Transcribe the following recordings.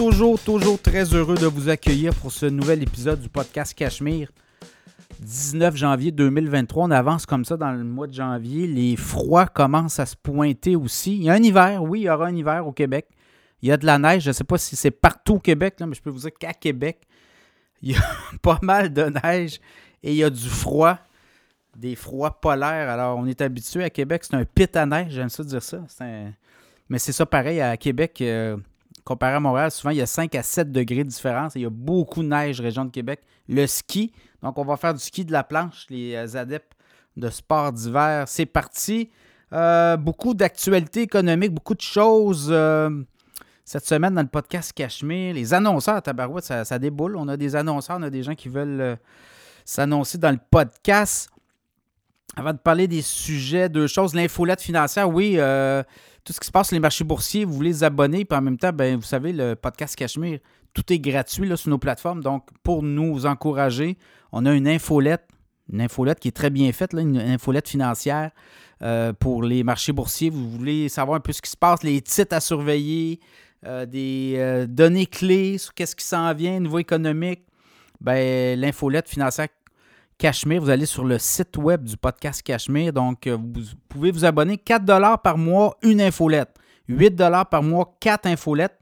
toujours, toujours très heureux de vous accueillir pour ce nouvel épisode du podcast Cachemire. 19 janvier 2023, on avance comme ça dans le mois de janvier. Les froids commencent à se pointer aussi. Il y a un hiver, oui, il y aura un hiver au Québec. Il y a de la neige, je ne sais pas si c'est partout au Québec, mais je peux vous dire qu'à Québec, il y a pas mal de neige et il y a du froid, des froids polaires. Alors, on est habitué à Québec, c'est un pit à neige, j'aime ça dire ça. Mais c'est ça pareil à Québec. Euh, comparé à Montréal, souvent il y a 5 à 7 degrés de différence et il y a beaucoup de neige région de Québec. Le ski, donc on va faire du ski de la planche, les euh, adeptes de sport d'hiver. C'est parti. Euh, beaucoup d'actualités économiques, beaucoup de choses. cette semaine dans le podcast Cachemire, les annonceurs à Tabarouette, ça, déboule. On a des annonceurs, on a des gens qui veulent s'annoncer dans le podcast. Avant de parler des sujets, deux choses. L'infolette financière, oui, euh, tout ce qui se passe sur les marchés boursiers, vous voulez vous abonner, puis en même temps, ben, vous savez, le podcast Cachemire, tout est gratuit là, sur nos plateformes. Donc, pour nous encourager, on a une infolette, une infolette qui est très bien faite, une infolette financière euh, pour les marchés boursiers. Vous voulez savoir un peu ce qui se passe, les titres à surveiller, euh, des données clés sur qu'est-ce qui s'en vient, niveau économique. Ben, l'infolette financière Cachemire. Vous allez sur le site web du podcast Cachemire. Donc, euh, vous pouvez vous abonner 4 par mois, une infolette. 8 par mois, 4 infolettes.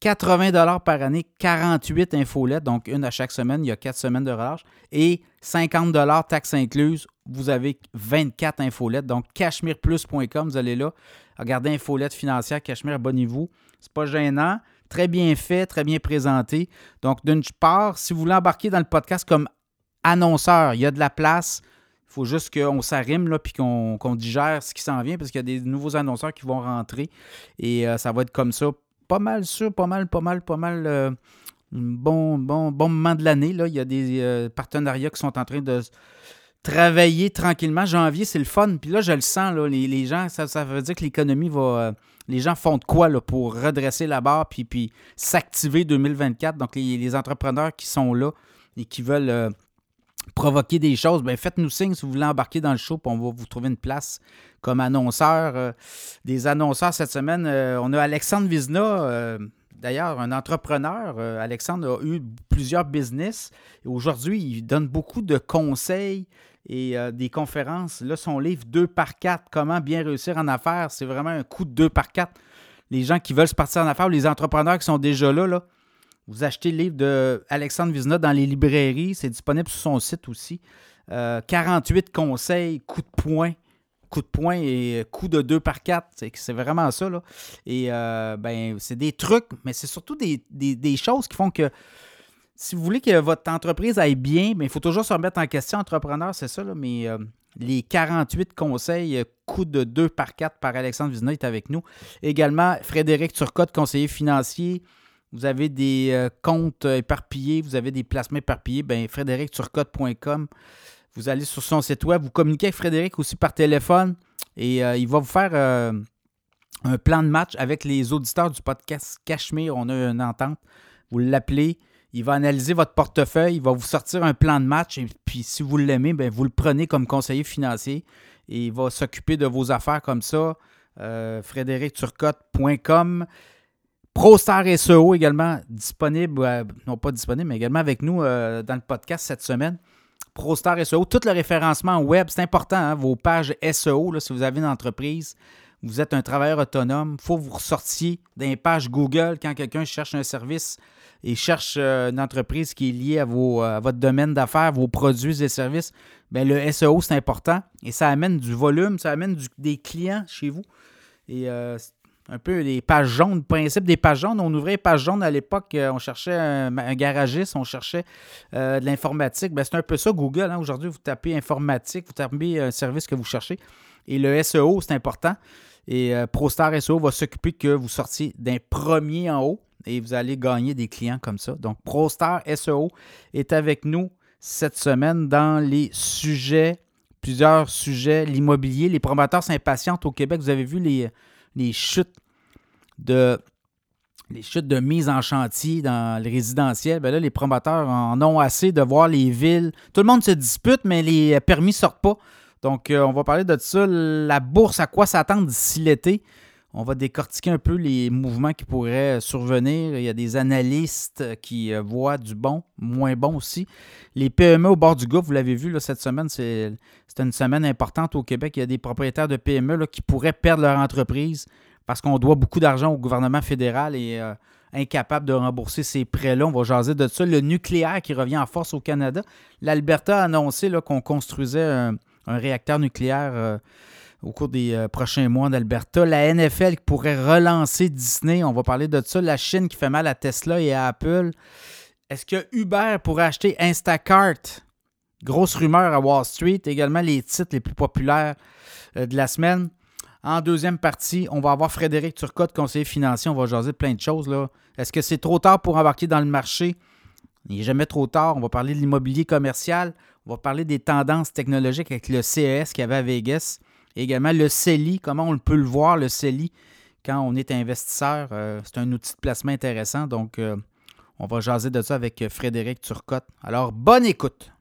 80 par année, 48 infolettes. Donc, une à chaque semaine. Il y a 4 semaines de relâche. Et 50 taxes incluses. Vous avez 24 infolettes. Donc, cachemireplus.com, vous allez là. Regardez infolette financière, Cachemire, abonnez-vous. C'est pas gênant très bien fait, très bien présenté. Donc, d'une part, si vous voulez embarquer dans le podcast comme annonceur. Il y a de la place. Il faut juste qu'on s'arrime là, puis qu'on digère ce qui s'en vient parce qu'il y a des nouveaux annonceurs qui vont rentrer. Et euh, ça va être comme ça. Pas mal sûr, pas mal, pas mal, pas mal. Euh, bon, bon, bon moment de l'année. Il y a des euh, partenariats qui sont en train de travailler tranquillement. Janvier, c'est le fun. Puis là, je le sens, là, les, gens, ça, veut dire que l'économie va. les gens font de quoi là, pour redresser la barre puis, puis s'activer 2024. Donc, les, les, entrepreneurs qui sont là et qui veulent provoquer des choses, ben faites-nous signe si vous voulez embarquer dans le show, puis on va vous trouver une place comme annonceur. Euh, des annonceurs cette semaine, euh, on a Alexandre Vizna, euh, d'ailleurs un entrepreneur. Alexandre a eu plusieurs business aujourd'hui, il donne beaucoup de conseils et des conférences. Là, son livre 2 par 4, comment bien réussir en affaires, c'est vraiment un coup de 2 par 4. Les gens qui veulent se partir en affaires, les entrepreneurs qui sont déjà là, là vous achetez le livre de Alexandre dans les librairies. C'est disponible sur son site aussi. 48 euh, conseils, coup de poing. Coup de poing et coup de 2 par 4. C'est vraiment ça. Là. Et euh, ben, c'est des trucs, mais c'est surtout des, choses qui font que si vous voulez que votre entreprise aille bien, ben, il faut toujours se remettre en question, entrepreneur, c'est ça. Là, mais euh, les 48 conseils, coup de 2 par 4 par Alexandre Vizna est avec nous. Également, Frédéric Turcotte, conseiller financier vous avez des euh, comptes éparpillés, vous avez des placements éparpillés, bien, frédéricturcotte.com. Vous allez sur son site web, vous communiquez avec Frédéric aussi par téléphone et euh, il va vous faire euh, un plan de match avec les auditeurs du podcast Cachemire. On a une entente. Vous l'appelez, il va analyser votre portefeuille, il va vous sortir un plan de match et puis si vous l'aimez, ben, vous le prenez comme conseiller financier et il va s'occuper de vos affaires comme ça. frédéricturcotte.com. ProStar SEO également disponible, euh, non pas disponible, mais également avec nous euh, dans le podcast cette semaine. ProStar SEO, tout le référencement web, c'est important, hein, vos pages SEO, si vous avez une entreprise, vous êtes un travailleur autonome, il faut que vous ressortiez des pages Google quand quelqu'un cherche un service et cherche euh, une entreprise qui est liée à, vos, votre domaine d'affaires, vos produits et services. Bien, le SEO, c'est important et ça amène du volume, ça amène des clients chez vous. Et un peu les pages jaunes, principe des pages jaunes. On ouvrait les pages jaunes à l'époque, euh, on cherchait un, garagiste, on cherchait euh, de l'informatique. Ben, c'est un peu ça Google. Hein. Aujourd'hui, vous tapez informatique, vous tapez un service que vous cherchez. Et le SEO, c'est important. Et euh, ProStar SEO va s'occuper que vous sortiez d'un premier en haut et vous allez gagner des clients comme ça. Donc, ProStar SEO est avec nous cette semaine dans les sujets, plusieurs sujets, l'immobilier. Les promoteurs s'impatientent au Québec. Vous avez vu les les chutes de mise en chantier dans le résidentiel, ben là, les promoteurs en ont assez de voir les villes. Tout le monde se dispute, mais les permis ne sortent pas. Donc, euh, on va parler de ça. La bourse, à quoi s'attendre d'ici l'été? On va décortiquer un peu les mouvements qui pourraient survenir. Il y a des analystes qui euh, voient du bon, moins bon aussi. Les PME au bord du gouffre, vous l'avez vu cette semaine, c'est une semaine importante au Québec. Il y a des propriétaires de PME qui pourraient perdre leur entreprise parce qu'on doit beaucoup d'argent au gouvernement fédéral et euh, incapable de rembourser ces prêts-là. On va jaser de ça. Le nucléaire qui revient en force au Canada. L'Alberta a annoncé qu'on construisait un, réacteur nucléaire. Euh, au cours des euh, prochains mois d'Alberta. La NFL qui pourrait relancer Disney, on va parler de ça. La Chine qui fait mal à Tesla et à Apple. Est-ce que Uber pourrait acheter Instacart? Grosse rumeur à Wall Street. Également les titres les plus populaires euh, de la semaine. En deuxième partie, on va avoir Frédéric Turcotte, conseiller financier. On va jaser de plein de choses. Est-ce que c'est trop tard pour embarquer dans le marché? Il n'est jamais trop tard. On va parler de l'immobilier commercial. On va parler des tendances technologiques avec le CES qu'il y avait à Vegas également le CELI, comment on peut le voir, le CELI, quand on est investisseur. Euh, c'est un outil de placement intéressant. Donc, euh, on va jaser de ça avec Frédéric Turcotte. Alors, bonne écoute!